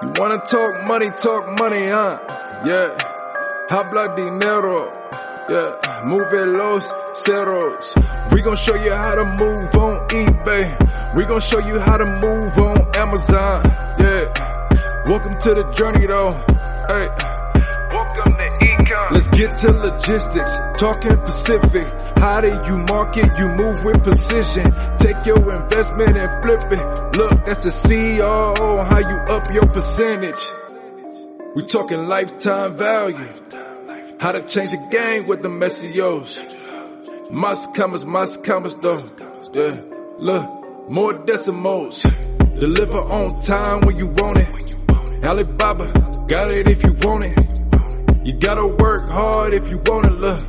You wanna talk money, talk money, huh? Yeah. Habla dinero. Yeah. Move los ceros. We gon' show you how to move on eBay. We gon' show you how to move on Amazon. Yeah. Welcome to the journey though. Hey. Let's get to logistics, talking Pacific. How do you market? You move with precision. Take your investment and flip it. Look, that's the CEO, how you up your percentage. We talking lifetime value. How to change the game with the messios. Must comers, must comers though. Yeah, look, more decimals. Deliver on time when you want it. Alibaba, got it if you want it. You gotta work hard if you wanna look.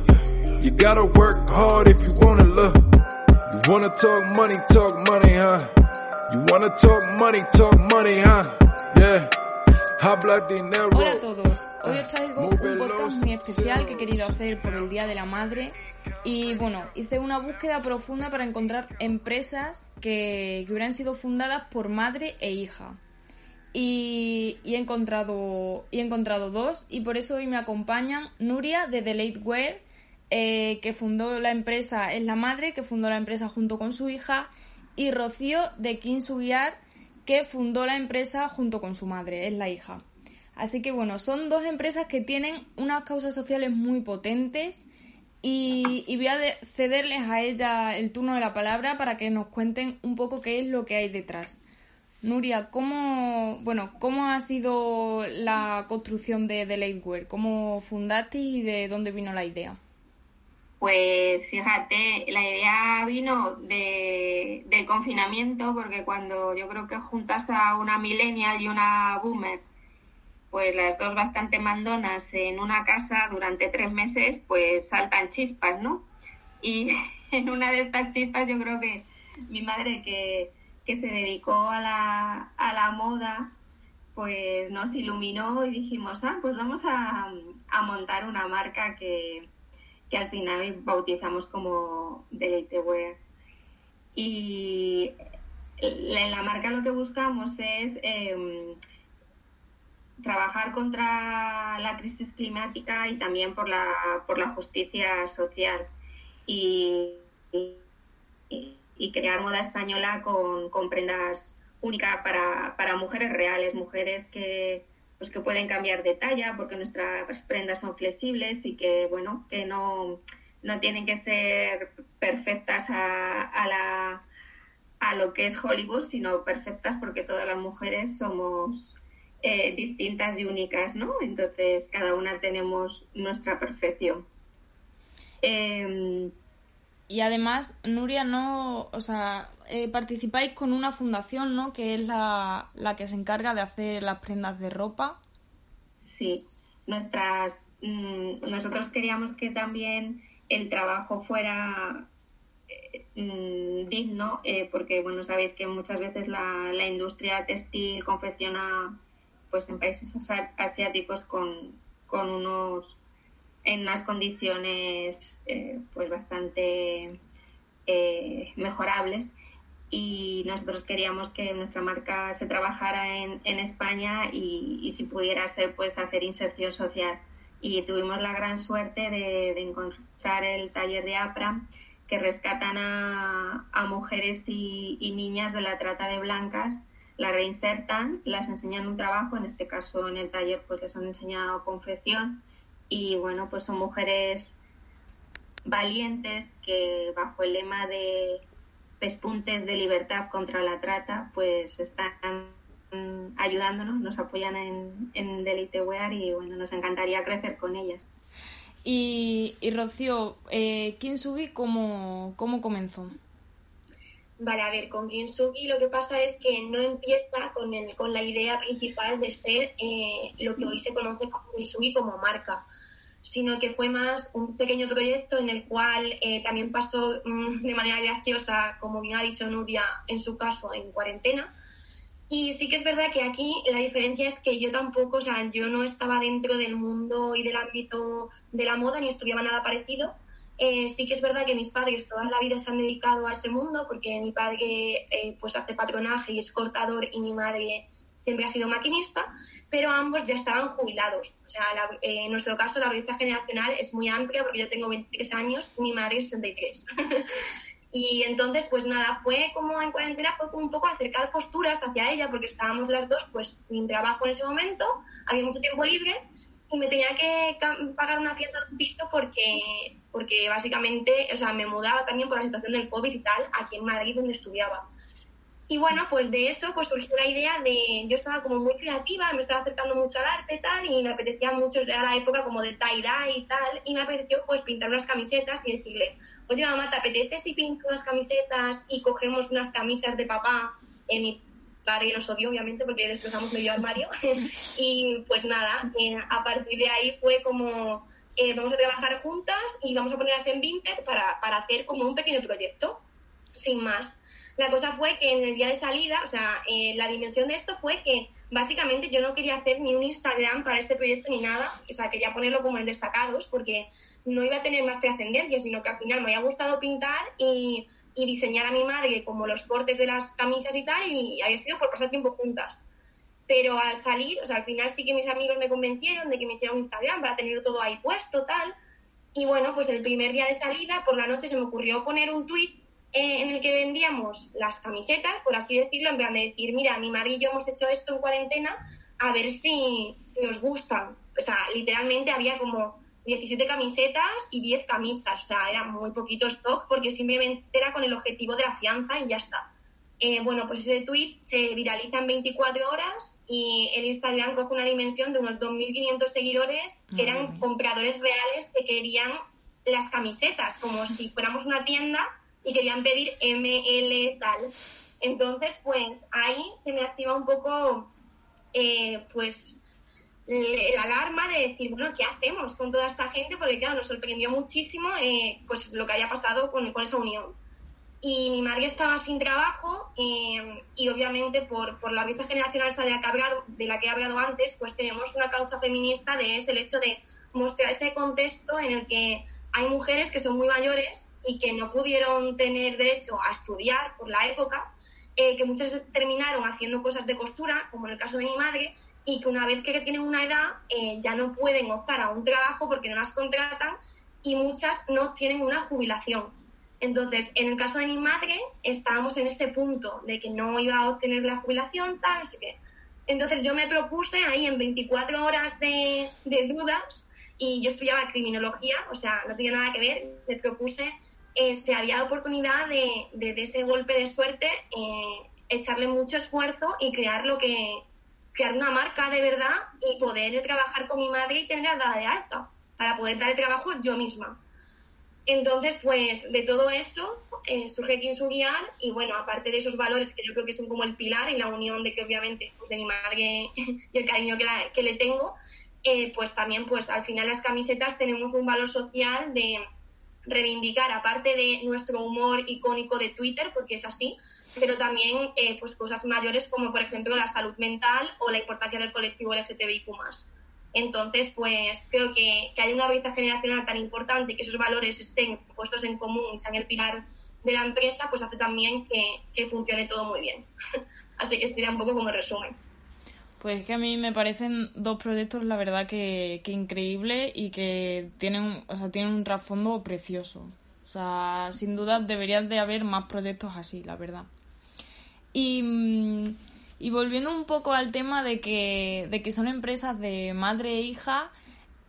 You gotta work hard if you wanna look. You wanna talk money, talk money, huh? You wanna talk money, talk money, huh? Yeah. Habla dinero. Hola a todos. Hoy os traigo un podcast muy especial que he querido hacer por el Día de la Madre. Y bueno, hice una búsqueda profunda para encontrar empresas que, que hubieran sido fundadas por madre e hija y, he encontrado he encontrado dos y por eso hoy me acompañan Nuria de The eh, que fundó la empresa es la madre que fundó la empresa junto con su hija y Rocío de Kinsugiar que fundó la empresa junto con su madre es la hija. Así que bueno son dos empresas que tienen unas causas sociales muy potentes y, y voy a cederles a ella el turno de la palabra para que nos cuenten un poco qué es lo que hay detrás Nuria, ¿cómo, bueno, ¿cómo ha sido la construcción de The Lateware? ¿Cómo fundaste y de dónde vino la idea? Pues fíjate, la idea vino de, del confinamiento, porque cuando yo creo que juntas a una millennial y una boomer, pues las dos bastante mandonas en una casa durante tres meses, pues saltan chispas, ¿no? Y en una de estas chispas yo creo que mi madre que que se dedicó a la, a la moda, pues nos iluminó y dijimos, ah, pues vamos a, montar una marca que, al final bautizamos como Deleite Wear. Y en la marca lo que buscamos es em, trabajar contra la crisis climática y también por la, por la justicia social. y crear moda española con, con prendas únicas para, para, mujeres reales, mujeres que, pues que pueden cambiar de talla porque nuestras prendas son flexibles y que, bueno, que no, no tienen que ser perfectas a, a, la, a lo que es Hollywood, sino perfectas porque todas las mujeres somos eh, distintas y únicas, ¿no? Entonces, cada una tenemos nuestra perfección. Em, y además, Nuria, no, o sea, eh, participáis con una fundación, ¿no? Que es la, que se encarga de hacer las prendas de ropa. Sí, nuestras, mm, nosotros queríamos que también el trabajo fuera eh, mm, digno, eh, porque, bueno, sabéis que muchas veces la, la industria textil confecciona, pues, en países asiáticos con, con unos en unas condiciones eh, pues bastante eh, mejorables. Y nosotros queríamos que nuestra marca se trabajara en, en España y, si pudiera ser pues hacer inserción social. Y tuvimos la gran suerte de, encontrar el taller de APRA que rescatan a, a mujeres y, y, niñas de la trata de blancas, las reinsertan, las enseñan un trabajo, en este caso en el taller pues les han enseñado confección y bueno, pues son mujeres valientes que bajo el lema de pespuntes de libertad contra la trata, pues están ayudándonos, nos apoyan en, en Delite Wear y bueno, nos encantaría crecer con ellas. Y, y Rocío, eh, ¿quién subí cómo, cómo comenzó? Vale, a ver, con Ginsugi lo que pasa es que no empieza con, el, con la idea principal de ser eh, lo que hoy se conoce como Ginsugi como marca, sino que fue más un pequeño proyecto en el cual eh, también pasó mm, de manera graciosa, como bien ha dicho Nuria en su caso, en cuarentena. Y sí que es verdad que aquí la diferencia es que yo tampoco, o sea, yo no estaba dentro del mundo y del ámbito de la moda ni estudiaba nada parecido, eh, sí que es verdad que mis padres toda la vida se han dedicado a ese mundo porque mi padre eh, pues hace patronaje y es cortador y mi madre siempre ha sido maquinista, pero ambos ya estaban jubilados. O sea, eh, en nuestro caso la brecha generacional es muy amplia porque yo tengo 23 años mi madre 63. y entonces, pues nada, fue como en cuarentena, fue como un poco acercar posturas hacia ella porque estábamos las dos pues sin trabajo en ese momento, había mucho tiempo libre y me tenía que pagar una fiesta de un piso porque, porque básicamente, o sea, me mudaba también por la situación del COVID y tal, aquí en Madrid donde estudiaba. Y bueno, pues de eso pues surgió la idea de, yo estaba como muy creativa, me estaba acercando mucho al arte y tal, y me apetecía mucho, era la época como de tie-dye y tal, y me apeteció pues pintar unas camisetas y decirle, oye mamá, ¿te apetece si pinto unas camisetas y cogemos unas camisas de papá en mi padre nos odió, obviamente, porque destrozamos medio armario. y pues nada, eh, a partir de ahí fue como, eh, vamos a trabajar juntas y vamos a ponerlas en Vinted para, para hacer como un pequeño proyecto, sin más. La cosa fue que en el día de salida, o sea, eh, la dimensión de esto fue que básicamente yo no quería hacer ni un Instagram para este proyecto ni nada, o sea, quería ponerlo como en destacados porque no iba a tener más trascendencia, sino que al final me había gustado pintar y y diseñar a mi madre como los cortes de las camisas y tal, y había sido por pasar tiempo juntas. Pero al salir, o sea, al final sí que mis amigos me convencieron de que me hiciera un Instagram para tener todo ahí puesto, tal. Y bueno, pues el primer día de salida, por la noche se me ocurrió poner un tweet eh, en el que vendíamos las camisetas, por así decirlo, en plan de decir, mira, mi madre y yo hemos hecho esto en cuarentena, a ver si, si os gustan. O sea, literalmente había como 17 camisetas y 10 camisas, o sea, era muy poquito stock porque simplemente era con el objetivo de la fianza y ya está. Eh, bueno, pues ese tweet se viraliza en 24 horas y el Instagram coge una dimensión de unos 2.500 seguidores que eran compradores reales que querían las camisetas, como si fuéramos una tienda y querían pedir ML tal. Entonces, pues ahí se me activa un poco, eh, pues la alarma de decir, bueno, ¿qué hacemos con toda esta gente? Porque claro, nos sorprendió muchísimo eh, pues lo que haya pasado con, con, esa unión. Y mi madre estaba sin trabajo eh, y obviamente por, por la brecha generacional de la que he hablado antes, pues tenemos una causa feminista de es el hecho de mostrar ese contexto en el que hay mujeres que son muy mayores y que no pudieron tener derecho a estudiar por la época, eh, que muchas terminaron haciendo cosas de costura, como en el caso de mi madre, y que una vez que tienen una edad eh, ya no pueden optar a un trabajo porque no las contratan y muchas no tienen una jubilación. Entonces, en el caso de mi madre, estábamos en ese punto de que no iba a obtener la jubilación, tal, así que. Entonces, yo me propuse ahí en 24 horas de, dudas y yo estudiaba criminología, o sea, no tenía nada que ver, me propuse eh, si había oportunidad de, de, ese golpe de suerte, eh, echarle mucho esfuerzo y crear lo que, crear una marca de verdad y poder trabajar con mi madre y tenerla dada de alta para poder dar el trabajo yo misma. Entonces, pues de todo eso eh, surge Guiar y bueno, aparte de esos valores que yo creo que son como el pilar y la unión de que obviamente pues, de mi madre y el cariño que, que le tengo, eh, pues también pues al final las camisetas tenemos un valor social de reivindicar, aparte de nuestro humor icónico de Twitter, porque es así, pero también eh, pues cosas mayores como por ejemplo la salud mental o la importancia del colectivo LGTBIQ+. Entonces, pues creo que, que hay una brecha generacional tan importante y que esos valores estén puestos en común y sean el pilar de la empresa, pues hace también que, que funcione todo muy bien. Así que sería un poco como resumen. Pues es que a mí me parecen dos proyectos, la verdad, que, que increíbles y que tienen, o sea, tienen un trasfondo precioso. O sea, sin duda deberían de haber más proyectos así, la verdad. Y, y volviendo un poco al tema de que, de que son empresas de madre e hija,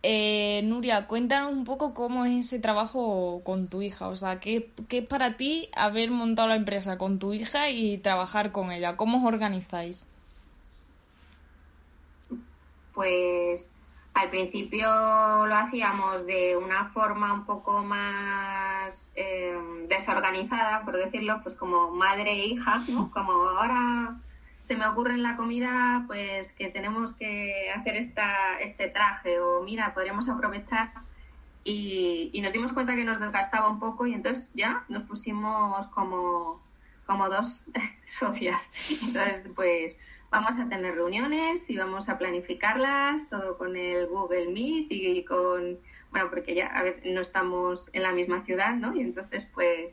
eh, Nuria, cuéntanos un poco cómo es ese trabajo con tu hija. O sea, ¿qué, ¿qué, es para ti haber montado la empresa con tu hija y trabajar con ella? ¿Cómo os organizáis? Pues al principio lo hacíamos de una forma un poco más eh, desorganizada, por decirlo, pues como madre e hija, ¿no? Como ahora se me ocurre en la comida, pues que tenemos que hacer esta, este traje o mira, podríamos aprovechar y, y nos dimos cuenta que nos desgastaba un poco y entonces ya nos pusimos como, como dos socias. Entonces, pues vamos a tener reuniones y vamos a planificarlas, todo con el Google Meet y con, bueno, porque ya a veces no estamos en la misma ciudad, ¿no? Y entonces, pues,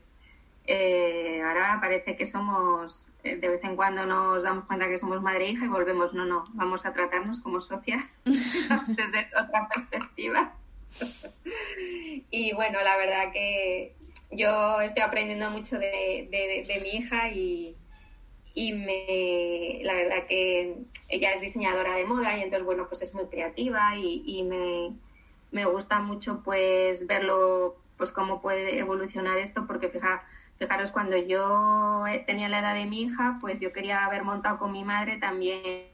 eh, ahora parece que somos, eh, de vez en cuando nos damos cuenta que somos madre e hija y volvemos, no, no, vamos a tratarnos como socias desde otra perspectiva. y bueno, la verdad que yo estoy aprendiendo mucho de, de mi hija y, y me, la verdad que ella es diseñadora de moda y entonces, bueno, pues es muy creativa y, me, me, gusta mucho pues verlo, pues cómo puede evolucionar esto, porque fija, fijaros, cuando yo tenía la edad de mi hija, pues yo quería haber montado con mi madre también.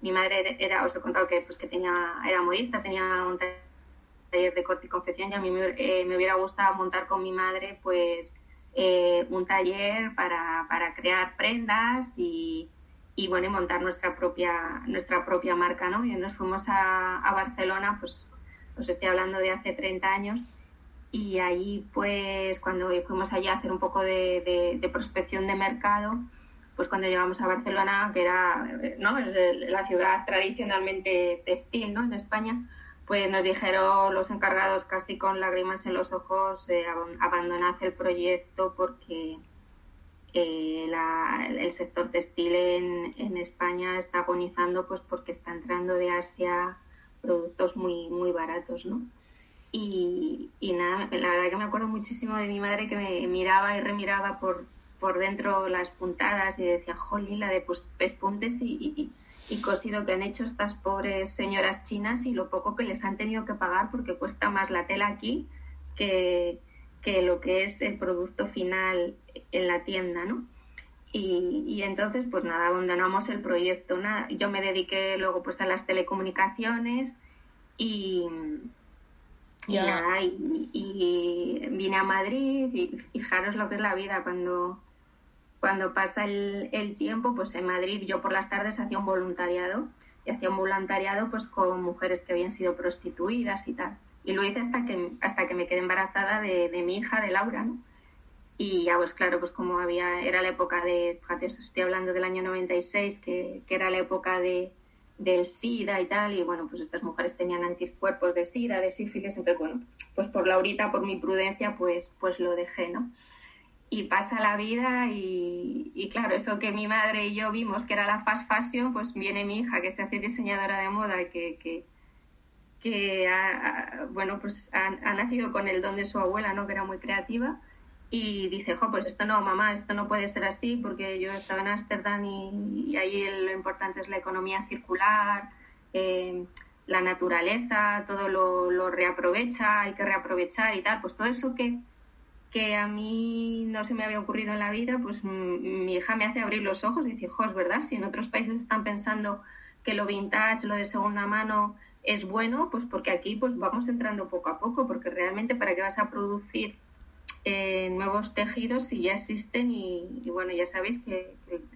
Mi madre era, os he contado que, pues, que tenía, era modista, tenía un taller de corte y confección y a mí me, eh, me hubiera gustado montar con mi madre, pues, eh, un taller para, para, crear prendas y, y, bueno, montar nuestra propia, nuestra propia marca, ¿no? Y nos fuimos a, a, Barcelona, pues os estoy hablando de hace 30 años, y ahí pues cuando fuimos allá a hacer un poco de, de, prospección de mercado, pues cuando llegamos a Barcelona, que era ¿no? la ciudad tradicionalmente textil ¿no? en España, pues nos dijeron los encargados casi con lágrimas en los ojos, eh, abandonad el proyecto porque eh, la, el sector textil en, en, España está agonizando pues porque está entrando de Asia productos muy, muy baratos, ¿no? Y, y nada, la verdad que me acuerdo muchísimo de mi madre que me miraba y remiraba por, por dentro las puntadas y decía, jolín, la de pues, pespuntes y, y y cosido que han hecho estas pobres señoras chinas y lo poco que les han tenido que pagar porque cuesta más la tela aquí que, que lo que es el producto final en la tienda, ¿no? Y, y, entonces, pues nada, abandonamos el proyecto. Nada, yo me dediqué luego pues a las telecomunicaciones y, y, nada, y, y, vine a Madrid y fijaros lo que es la vida cuando cuando pasa el, el, tiempo, pues en Madrid yo por las tardes hacía un voluntariado y hacía un voluntariado pues con mujeres que habían sido prostituidas y tal. Y lo hice hasta que, hasta que me quedé embarazada de, de mi hija, de Laura, ¿no? Y ya pues claro, pues como había, era la época de, fíjate, estoy hablando del año 96, que, que era la época de, del SIDA y tal, y bueno, pues estas mujeres tenían anticuerpos de SIDA, de sífilis, entonces bueno, pues por Laurita, por mi prudencia, pues, pues lo dejé, ¿no? Y pasa la vida y, y, claro, eso que mi madre y yo vimos que era la fast fashion, pues viene mi hija que se hace diseñadora de moda, que, que, que ha, bueno, pues ha, ha, nacido con el don de su abuela, ¿no? Que era muy creativa y dice, jo, pues esto no, mamá, esto no puede ser así porque yo estaba en Ámsterdam y, y, ahí lo importante es la economía circular, eh, la naturaleza, todo lo, lo reaprovecha, hay que reaprovechar y tal, pues todo eso que que a mí no se me había ocurrido en la vida, pues mi hija me hace abrir los ojos y dice, jo, es verdad, si en otros países están pensando que lo vintage, lo de segunda mano es bueno, pues porque aquí pues vamos entrando poco a poco, porque realmente para qué vas a producir eh, nuevos tejidos si ya existen y, y bueno, ya sabéis que,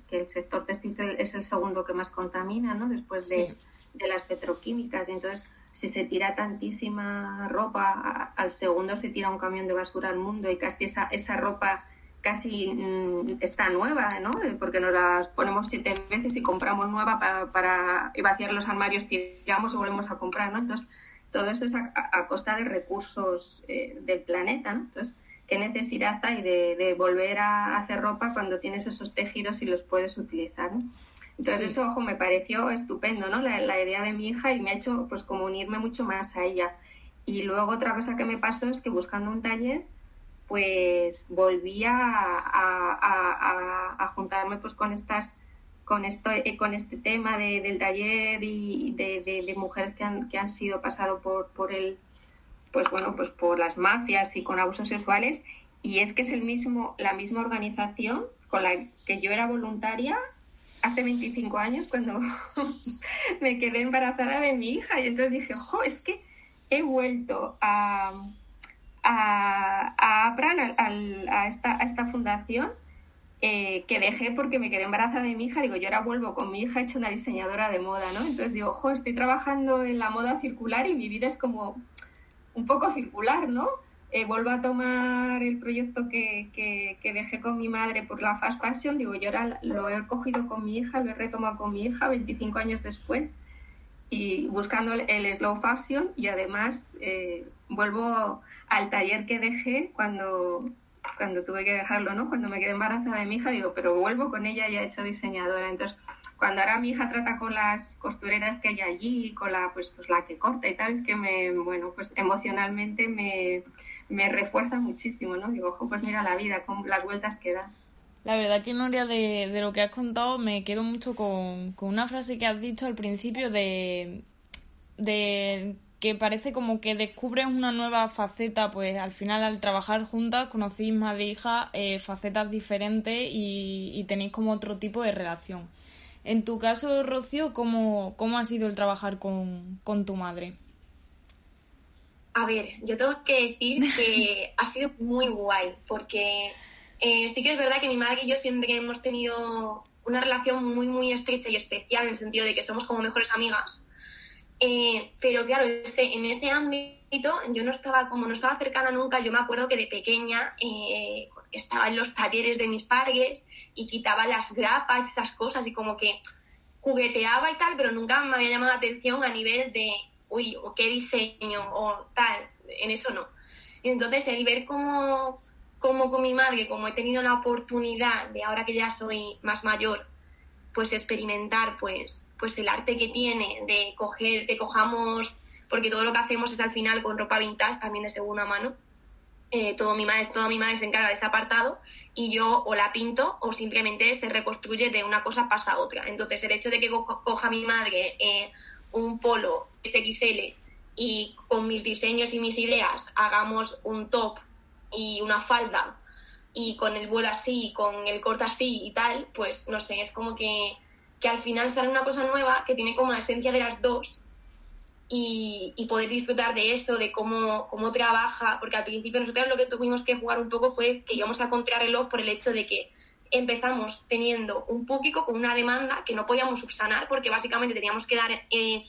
que, el sector textil es el segundo que más contamina, ¿no? Después de, sí. de las petroquímicas y entonces si se tira tantísima ropa, al segundo se tira un camión de basura al mundo y casi esa, esa ropa casi mm, está nueva, ¿no? Porque nos las ponemos siete veces y compramos nueva para, para vaciar los armarios, tiramos y volvemos a comprar, ¿no? Entonces, todo eso es a, a costa de recursos eh, del planeta, ¿no? Entonces, ¿qué necesidad hay de, de, volver a hacer ropa cuando tienes esos tejidos y los puedes utilizar, ¿no? Entonces sí. eso, ojo, me pareció estupendo, ¿no? La, la, idea de mi hija y me ha hecho, pues, como unirme mucho más a ella. Y luego otra cosa que me pasó es que buscando un taller, pues, volví a, a, a, a juntarme, pues, con estas con esto eh, con este tema de, del taller y de, de, de, mujeres que han, que han sido pasado por, por el pues bueno pues por las mafias y con abusos sexuales y es que es el mismo la misma organización con la que yo era voluntaria hace 25 años cuando me quedé embarazada de mi hija y entonces dije, jo, es que he vuelto a, a, a a, esta, a esta fundación, eh, que dejé porque me quedé embarazada de mi hija. Digo, yo ahora vuelvo con mi hija hecha una diseñadora de moda, ¿no? Entonces digo, ojo, estoy trabajando en la moda circular y mi vida es como un poco circular, ¿no? Eh, vuelvo a tomar el proyecto que, que, dejé con mi madre por la fast fashion, digo, yo ahora lo he cogido con mi hija, lo he retomado con mi hija 25 años después y buscando el, slow fashion y además eh, vuelvo al taller que dejé cuando, cuando tuve que dejarlo, ¿no? Cuando me quedé embarazada de mi hija, digo, pero vuelvo con ella ya he hecho diseñadora. Entonces, cuando ahora mi hija trata con las costureras que hay allí, con la, pues, pues la que corta y tal, es que me, bueno, pues emocionalmente me, me refuerza muchísimo, ¿no? Digo, ojo, pues mira la vida, con las vueltas que da. La verdad que, Noria, de, de lo que has contado, me quedo mucho con, con una frase que has dicho al principio de, de que parece como que descubres una nueva faceta, pues al final al trabajar juntas conocéis más de hija eh, facetas diferentes y, y, tenéis como otro tipo de relación. En tu caso, Rocío, ¿cómo, cómo ha sido el trabajar con, con tu madre? A ver, yo tengo que decir que ha sido muy guay, porque eh, sí que es verdad que mi madre y yo siempre hemos tenido una relación muy, muy estrecha y especial en el sentido de que somos como mejores amigas. Eh, pero claro, en ese ámbito yo no estaba, como no estaba cercana nunca, yo me acuerdo que de pequeña eh, estaba en los talleres de mis padres y quitaba las grapas, esas cosas, y como que jugueteaba y tal, pero nunca me había llamado la atención a nivel de uy, o qué diseño, o tal, en eso no. Y entonces el ver cómo, cómo con mi madre, como he tenido la oportunidad de ahora que ya soy más mayor, pues experimentar pues, pues el arte que tiene de coger, de cojamos, porque todo lo que hacemos es al final con ropa vintage, también de segunda mano. Eh, todo mi madre, toda mi madre se encarga de ese apartado y yo o la pinto o simplemente se reconstruye de una cosa pasa a otra. Entonces el hecho de que coja mi madre eh, un polo XL y con mis diseños y mis ideas hagamos un top y una falda y con el vuelo así, con el corte así y tal, pues no sé, es como que, que al final sale una cosa nueva que tiene como la esencia de las dos y, y, poder disfrutar de eso, de cómo, cómo trabaja, porque al principio nosotros lo que tuvimos que jugar un poco fue que íbamos a contrarreloj por el hecho de que empezamos teniendo un público con una demanda que no podíamos subsanar porque básicamente teníamos que dar eh,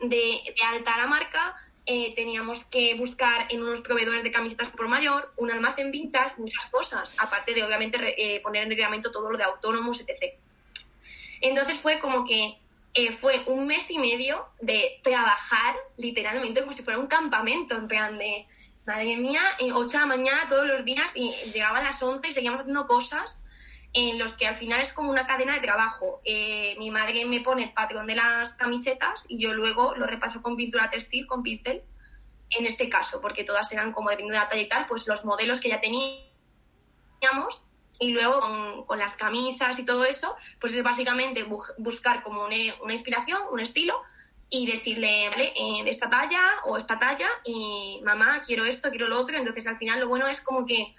de, alta a la marca, eh, teníamos que buscar en unos proveedores de camisetas por mayor, un almacén vintage, muchas cosas, aparte de obviamente eh, poner en reglamento todo lo de autónomos, etc. Entonces fue como que fue un mes y medio de trabajar literalmente como si fuera un campamento, en plan de, madre mía, 8 de la mañana todos los días y llegaba a las 11 y seguíamos haciendo cosas en los que al final es como una cadena de trabajo. Eh, mi madre me pone el patrón de las camisetas y yo luego lo repaso con pintura textil, con pincel, en este caso, porque todas eran como de la talla y tal, pues los modelos que ya teníamos y luego con, las camisas y todo eso, pues es básicamente buscar como una, inspiración, un estilo y decirle, vale, eh, de esta talla o esta talla y mamá, quiero esto, quiero lo otro. Entonces al final lo bueno es como que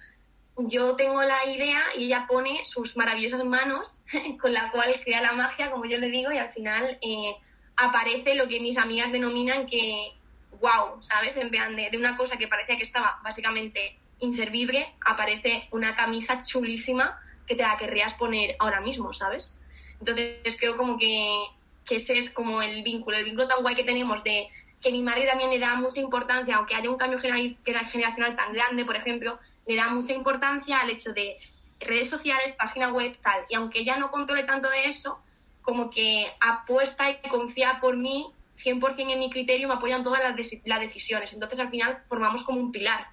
yo tengo la idea y ella pone sus maravillosas manos con la cual crea la magia, como yo le digo, y al final eh, aparece lo que mis amigas denominan que, wow, ¿sabes? En plan de, una cosa que parecía que estaba básicamente inservible, aparece una camisa chulísima que te la querrías poner ahora mismo, ¿sabes? Entonces creo como que, que ese es como el vínculo, el vínculo tan guay que tenemos de que mi madre también le da mucha importancia, aunque haya un cambio generacional tan grande, por ejemplo, le da mucha importancia al hecho de redes sociales, página web, tal. Y aunque ella no controle tanto de eso, como que apuesta y confía por mí 100% en mi criterio, me apoyan todas las, decisiones. Entonces, al final, formamos como un pilar.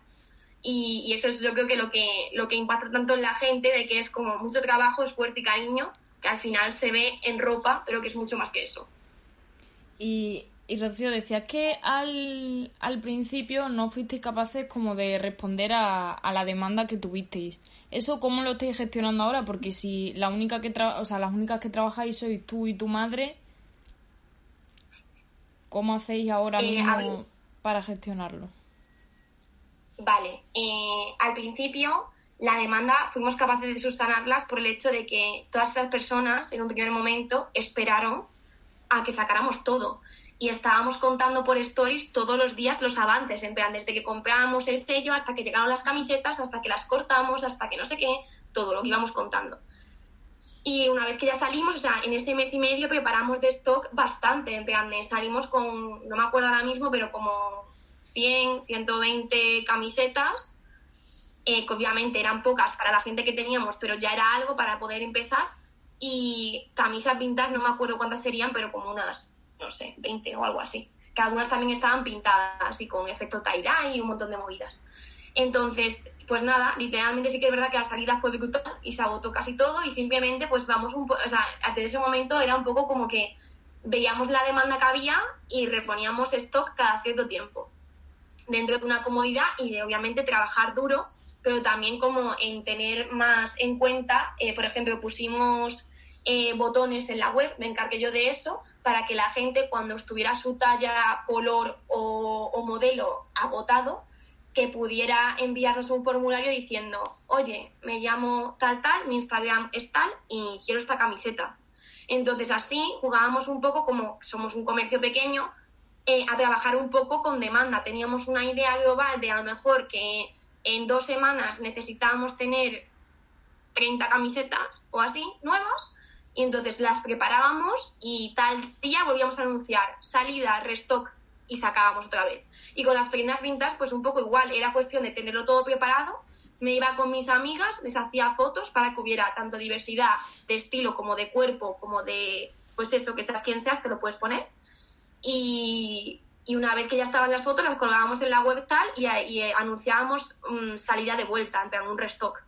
Y, y, eso es yo creo que lo, que lo que impacta tanto en la gente, de que es como mucho trabajo, esfuerzo y cariño, que al final se ve en ropa, pero que es mucho más que eso. Y y Rocío, decía que al, al principio no fuisteis capaces como de responder a, a, la demanda que tuvisteis. ¿Eso cómo lo estáis gestionando ahora? Porque si la única que o sea, las únicas que trabajáis sois tú y tu madre, ¿cómo hacéis ahora eh, mismo para gestionarlo? Vale, eh, al principio la demanda fuimos capaces de subsanarlas por el hecho de que todas esas personas en un primer momento esperaron a que sacáramos todo y estábamos contando por stories todos los días los avances, en plan, desde que comprábamos el sello hasta que llegaron las camisetas, hasta que las cortamos, hasta que no sé qué, todo lo que íbamos contando. Y una vez que ya salimos, o sea, en ese mes y medio preparamos de stock bastante, en plan, salimos con, no me acuerdo ahora mismo, pero como 100, 120 camisetas, eh, que obviamente eran pocas para la gente que teníamos, pero ya era algo para poder empezar. Y camisas pintadas, no me acuerdo cuántas serían, pero como unas no sé, 20 o algo así. Que algunas también estaban pintadas así con efecto tie y un montón de movidas. Entonces, pues nada, literalmente sí que es verdad que la salida fue brutal y se agotó casi todo y simplemente pues vamos un poco, o sea, desde ese momento era un poco como que veíamos la demanda que había y reponíamos stock cada cierto tiempo dentro de una comodidad y de obviamente trabajar duro, pero también como en tener más en cuenta, eh, por ejemplo, pusimos eh, botones en la web, me encargué yo de eso, para que la gente cuando estuviera su talla, color o, modelo agotado, que pudiera enviarnos un formulario diciendo, oye, me llamo tal tal, mi Instagram es tal y quiero esta camiseta. Entonces así jugábamos un poco como somos un comercio pequeño, eh, a trabajar un poco con demanda. Teníamos una idea global de a lo mejor que en dos semanas necesitábamos tener 30 camisetas o así nuevas y entonces las preparábamos y tal día volvíamos a anunciar salida, restock y sacábamos otra vez. Y con las prendas vintas, pues un poco igual, era cuestión de tenerlo todo preparado. Me iba con mis amigas, les hacía fotos para que hubiera tanto diversidad de estilo como de cuerpo, como de, pues eso, que seas quien seas, te lo puedes poner. Y, y una vez que ya estaban las fotos, las colgábamos en la web tal y, anunciábamos mm, salida de vuelta, en un restock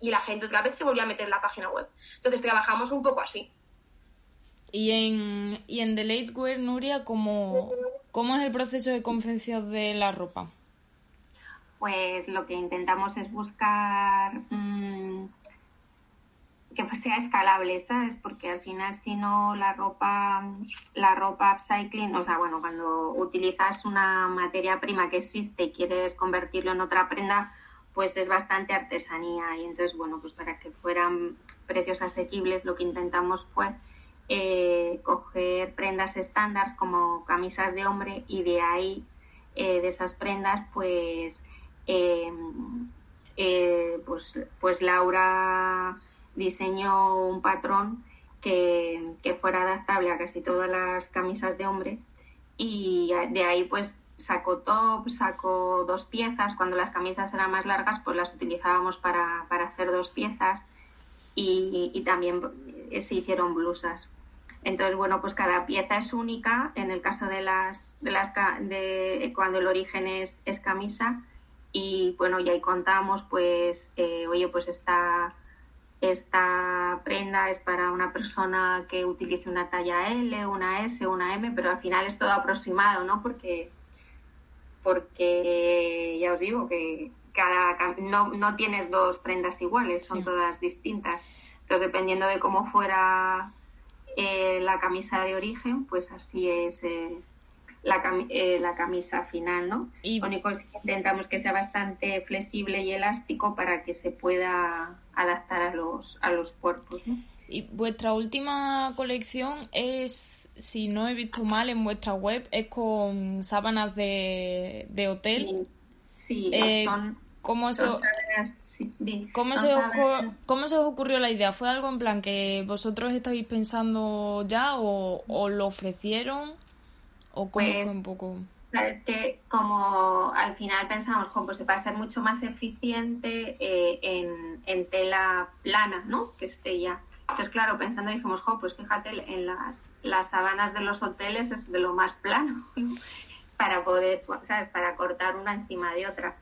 y la gente otra vez se volvía a meter en la página web. Entonces trabajamos un poco así. Y en, y en The Late Wear, Nuria, ¿cómo, ¿cómo es el proceso de confección de la ropa? Pues lo que intentamos es buscar mm, que sea escalable, ¿sabes? Porque al final si no la ropa, la ropa upcycling, o sea, bueno, cuando utilizas una materia prima que existe y quieres convertirlo en otra prenda, pues es bastante artesanía y entonces, bueno, pues para que fueran precios asequibles lo que intentamos fue eh, coger prendas estándar como camisas de hombre y de ahí, eh, de esas prendas, pues, em, eh, pues, pues Laura diseñó un patrón que, que fuera adaptable a casi todas las camisas de hombre y de ahí pues saco top, saco dos piezas. Cuando las camisas eran más largas, pues las utilizábamos para, hacer dos piezas y, también se hicieron blusas. Entonces, bueno, pues cada pieza es única. En el caso de las, de las de cuando el origen es, es camisa y bueno, y ahí contamos, pues, eh, oye, pues esta, esta prenda es para una persona que utilice una talla L, una S, una M, pero al final es todo aproximado, ¿no? Porque porque ya os digo que cada no, no tienes dos prendas iguales, son todas distintas. Entonces, dependiendo de cómo fuera eh, la camisa de origen, pues así es eh, la, eh, la, camisa final, ¿no? Y... Lo único es que intentamos que sea bastante flexible y elástico para que se pueda adaptar a los, a los cuerpos, ¿no? Y vuestra última colección es, si no he visto mal en vuestra web, es con sábanas de, de hotel. Sí, eh, son, ¿Cómo, se, ¿cómo, se os, ¿Cómo se os ocurrió la idea? ¿Fue algo en plan que vosotros estabais pensando ya o, o lo ofrecieron? ¿O cómo pues, fue un poco? Es que como al final pensamos, pues se va a ser mucho más eficiente eh, en, en, tela plana, ¿no? Que esté ya entonces, claro, pensando dijimos, jo, pues fíjate, en las, las sabanas de los hoteles es de lo más plano para poder, ¿sabes? Para cortar una encima de otra.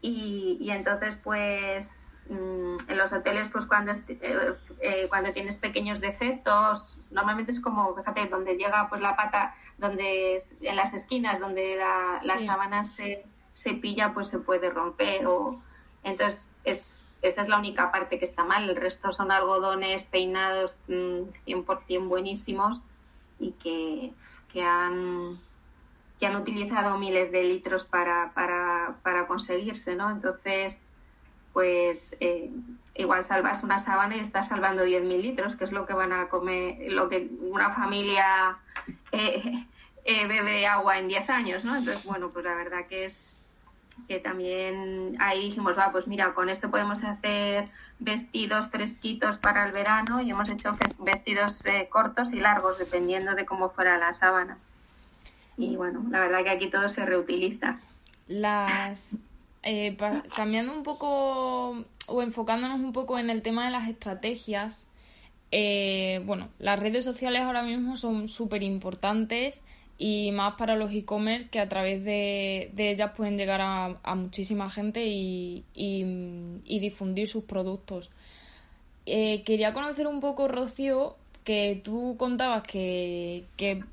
Y, y entonces, pues, mm, en los hoteles, pues cuando, eh, eh, cuando tienes pequeños defectos, normalmente es como, fíjate, donde llega pues la pata, donde en las esquinas donde la, la sábana se, se pilla, pues se puede romper o entonces es esa es la única parte que está mal. El resto son algodones peinados 100% mm, buenísimos y que, que, han, que han utilizado miles de litros para, para, para conseguirse, ¿no? Entonces, pues eh, igual salvas una sábana y estás salvando 10.000 litros, que es lo que van a comer, lo que una familia eh, eh, bebe agua en 10 años, ¿no? Entonces, bueno, pues la verdad que es que también ahí dijimos, va, pues mira, con esto podemos hacer vestidos fresquitos para el verano y hemos hecho vestidos eh, cortos y largos, dependiendo de cómo fuera la sábana. Y bueno, la verdad que aquí todo se reutiliza. Las eh, cambiando un poco o enfocándonos un poco en el tema de las estrategias, eh, bueno, las redes sociales ahora mismo son súper importantes y más para los e-commerce que a través de, ellas pueden llegar a, muchísima gente y, difundir sus productos. Eh, quería conocer un poco, Rocío, que tú contabas que,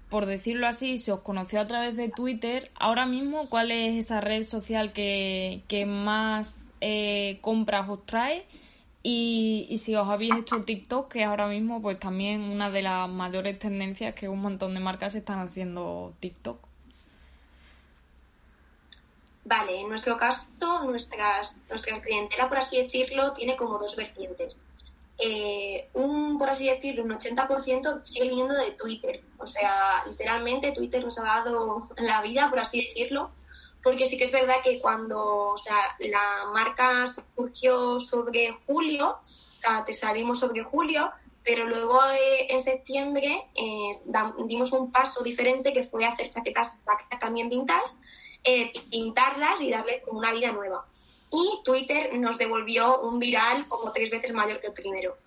por decirlo así, se os conoció a través de Twitter. Ahora mismo, ¿cuál es esa red social que, más eh, compras os trae? Y, si os habéis hecho TikTok, que ahora mismo pues también una de las mayores tendencias que un montón de marcas están haciendo TikTok. Vale, en nuestro caso, nuestras, nuestra clientela, por así decirlo, tiene como dos vertientes. Eh, un, por así decirlo, un 80% sigue viniendo de Twitter. O sea, literalmente Twitter nos ha dado la vida, por así decirlo, porque sí que es verdad que cuando o sea, la marca surgió sobre julio, o sea, te salimos sobre julio, pero luego eh, en septiembre eh, dimos un paso diferente que fue hacer chaquetas también pintas, pintarlas y darles como una vida nueva y Twitter nos devolvió un viral como tres veces mayor que el primero.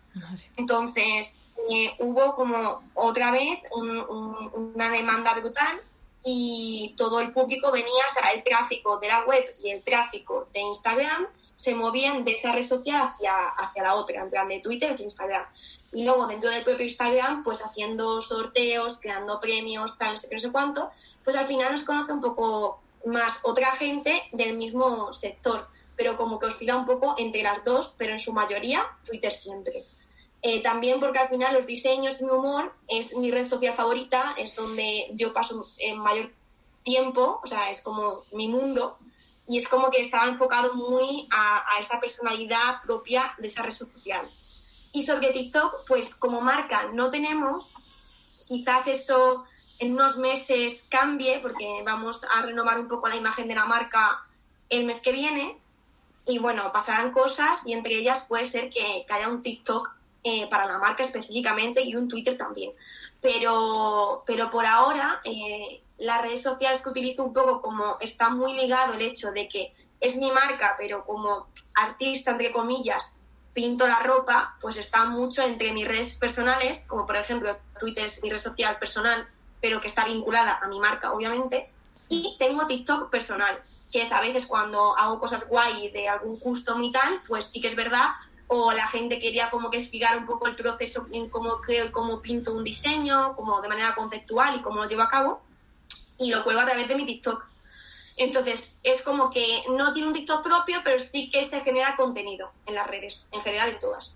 Entonces, eh, hubo como otra vez una demanda brutal y todo el público venía, o sea, el tráfico de la web y el tráfico de Instagram se movían de esa red social hacia, hacia la otra, en plan de Twitter hacia Instagram. Y luego dentro del propio Instagram, pues haciendo sorteos, creando premios, tal, no sé no sé cuánto, pues al final nos conoce un poco más otra gente del mismo sector pero como que oscila un poco entre las dos, pero en su mayoría Twitter siempre. Eh, también porque al final los diseños y mi humor es mi red social favorita, es donde yo paso en mayor tiempo, o sea, es como mi mundo, y es como que estaba enfocado muy a, esa personalidad propia de esa red social. Y sobre TikTok, pues como marca no tenemos, quizás eso en unos meses cambie, porque vamos a renovar un poco la imagen de la marca el mes que viene, y bueno, pasarán cosas y entre ellas puede ser que, haya un TikTok eh, para la marca específicamente y un Twitter también. Pero, pero por ahora, eh, las redes sociales que utilizo un poco como está muy ligado el hecho de que es mi marca, pero como artista, entre comillas, pinto la ropa, pues está mucho entre mis redes personales, como por ejemplo Twitter es mi red social personal, pero que está vinculada a mi marca, obviamente, y tengo TikTok personal, que es a veces cuando hago cosas guay de algún custom y tal, pues sí que es verdad, o la gente quería como que explicar un poco el proceso en cómo creo y cómo pinto un diseño, como de manera conceptual y cómo lo llevo a cabo, y lo cuelgo a través de mi TikTok. Entonces, es como que no tiene un TikTok propio, pero sí que se genera contenido en las redes, en general en todas.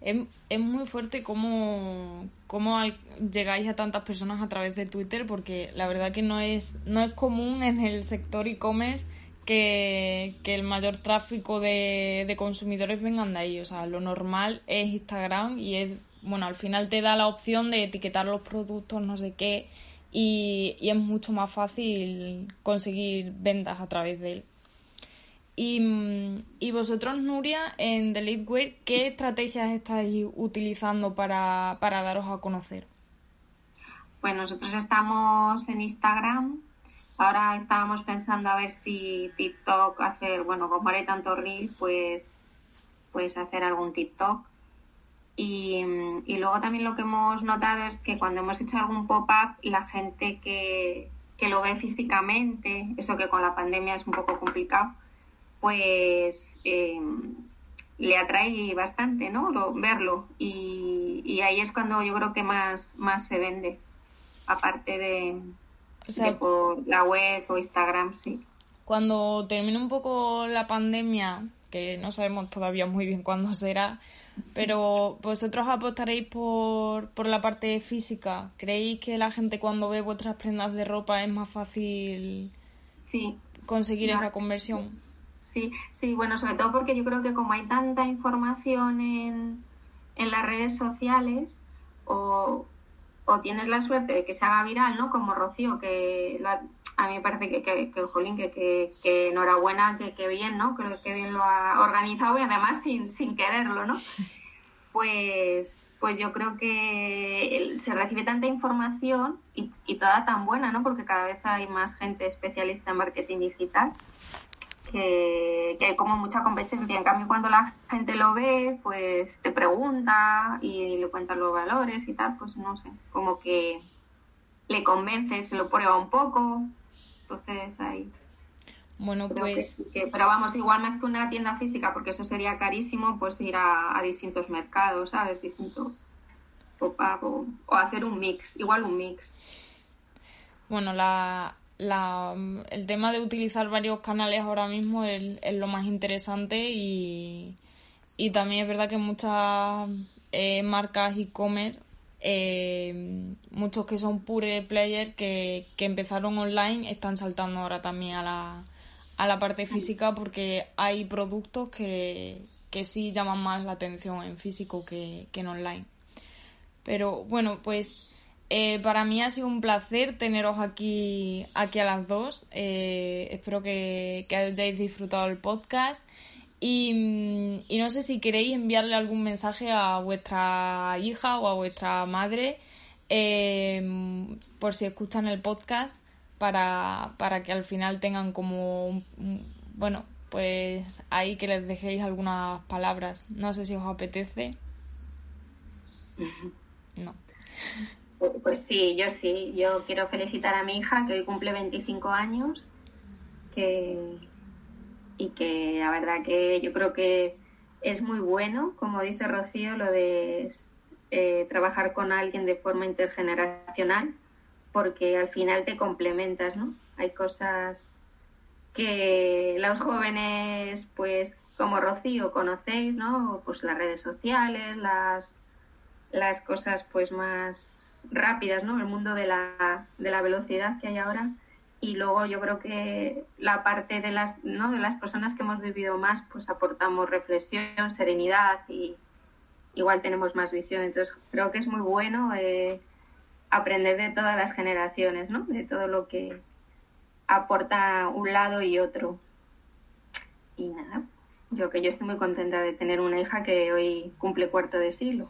Es, muy fuerte cómo, cómo llegáis a tantas personas a través de Twitter, porque la verdad que no es, no es común en el sector e-commerce que, el mayor tráfico de, de consumidores vengan de ahí. O sea, lo normal es Instagram y es, bueno, al final te da la opción de etiquetar los productos, no sé qué, y, y es mucho más fácil conseguir ventas a través de él. Y, vosotros, Nuria, en The Leadwear, ¿qué estrategias estáis utilizando para, daros a conocer? Pues nosotros estamos en Instagram. Ahora estábamos pensando a ver si TikTok hacer, bueno, como haré tanto reel, pues, pues hacer algún TikTok. Y, y luego también lo que hemos notado es que cuando hemos hecho algún pop-up, la gente que, que lo ve físicamente, eso que con la pandemia es un poco complicado, pues eh, le atrae bastante, ¿no? verlo. Y, ahí es cuando yo creo que más, más se vende, aparte de, por la web o Instagram, sí. Cuando termine un poco la pandemia, que no sabemos todavía muy bien cuándo será, pero vosotros apostaréis por, por la parte física. ¿Creéis que la gente cuando ve vuestras prendas de ropa es más fácil sí. conseguir esa conversión? Sí, sí, bueno, sobre todo porque yo creo que como hay tanta información en, en las redes sociales o, o tienes la suerte de que se haga viral, ¿no? Como Rocío, que a mí me parece que, que, que jolín, que, que, enhorabuena, que, que bien, ¿no? Creo que bien lo ha organizado y además sin, sin quererlo, ¿no? Pues, pues yo creo que se recibe tanta información y, y toda tan buena, ¿no? Porque cada vez hay más gente especialista en marketing digital que, hay como mucha competencia. En cambio, cuando la gente lo ve, pues te pregunta y le cuentan los valores y tal, pues no sé, como que le convence, se lo prueba un poco. Entonces ahí. Bueno, pues. pero vamos, igual más que una tienda física, porque eso sería carísimo, pues ir a, distintos mercados, ¿sabes? Distinto. O, o hacer un mix, igual un mix. Bueno, la, la, el tema de utilizar varios canales ahora mismo es, lo más interesante y, y, también es verdad que muchas eh, marcas e-commerce, eh, muchos que son pure player que, que empezaron online, están saltando ahora también a la, a la parte física porque hay productos que, que sí llaman más la atención en físico que, que en online. Pero bueno, pues eh, para mí ha sido un placer teneros aquí, aquí a las dos. Eh, espero que, hayáis disfrutado el podcast. Y, no sé si queréis enviarle algún mensaje a vuestra hija o a vuestra madre eh, por si escuchan el podcast para, para que al final tengan como, bueno, pues ahí que les dejéis algunas palabras. No sé si os apetece. No. Pues, sí, yo sí. Yo quiero felicitar a mi hija que hoy cumple 25 años que, y que la verdad que yo creo que es muy bueno, como dice Rocío, lo de eh, trabajar con alguien de forma intergeneracional porque al final te complementas, ¿no? Hay cosas que los jóvenes, pues como Rocío, conocéis, ¿no? Pues las redes sociales, las, las cosas pues más rápidas, ¿no? El mundo de la, de la velocidad que hay ahora. Y luego yo creo que la parte de las, ¿no? de las personas que hemos vivido más, pues aportamos reflexión, serenidad y igual tenemos más visión. Entonces creo que es muy bueno eh, aprender de todas las generaciones, ¿no? De todo lo que aporta un lado y otro. Y nada, yo que yo estoy muy contenta de tener una hija que hoy cumple cuarto de siglo.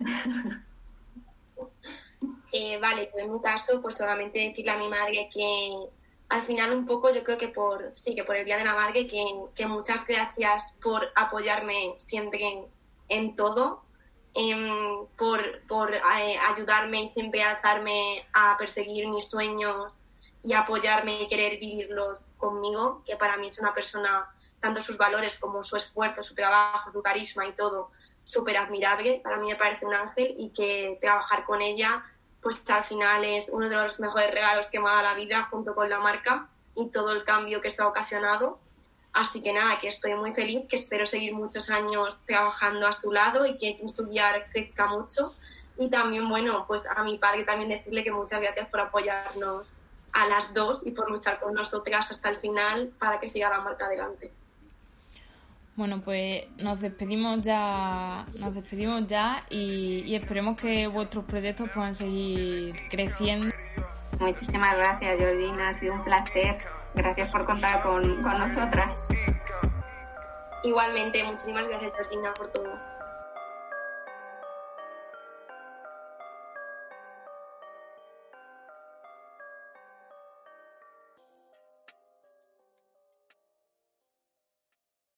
Eh, vale, en mi caso, pues solamente decirle a mi madre que al final un poco yo creo que por, sí, que por el Día de la Madre, que, muchas gracias por apoyarme siempre en, todo, em, por, por eh, ayudarme y siempre alzarme a perseguir mis sueños y apoyarme y querer vivirlos conmigo, que para mí es una persona, tanto sus valores como su esfuerzo, su trabajo, su carisma y todo, súper admirable. Para mí me parece un ángel y que trabajar con ella pues al final es uno de los mejores regalos que me ha dado la vida junto con la marca y todo el cambio que se ha ocasionado. Así que nada, que estoy muy feliz, que espero seguir muchos años trabajando a su lado y que estudiar crezca mucho. Y también, bueno, pues a mi padre también decirle que muchas gracias por apoyarnos a las dos y por luchar con nosotras hasta el final para que siga la marca adelante. Bueno, pues nos despedimos ya, nos despedimos ya y, esperemos que vuestros proyectos puedan seguir creciendo. Muchísimas gracias, Georgina, ha sido un placer. Gracias por contar con, con nosotras. Igualmente, muchísimas gracias, Georgina, por todo.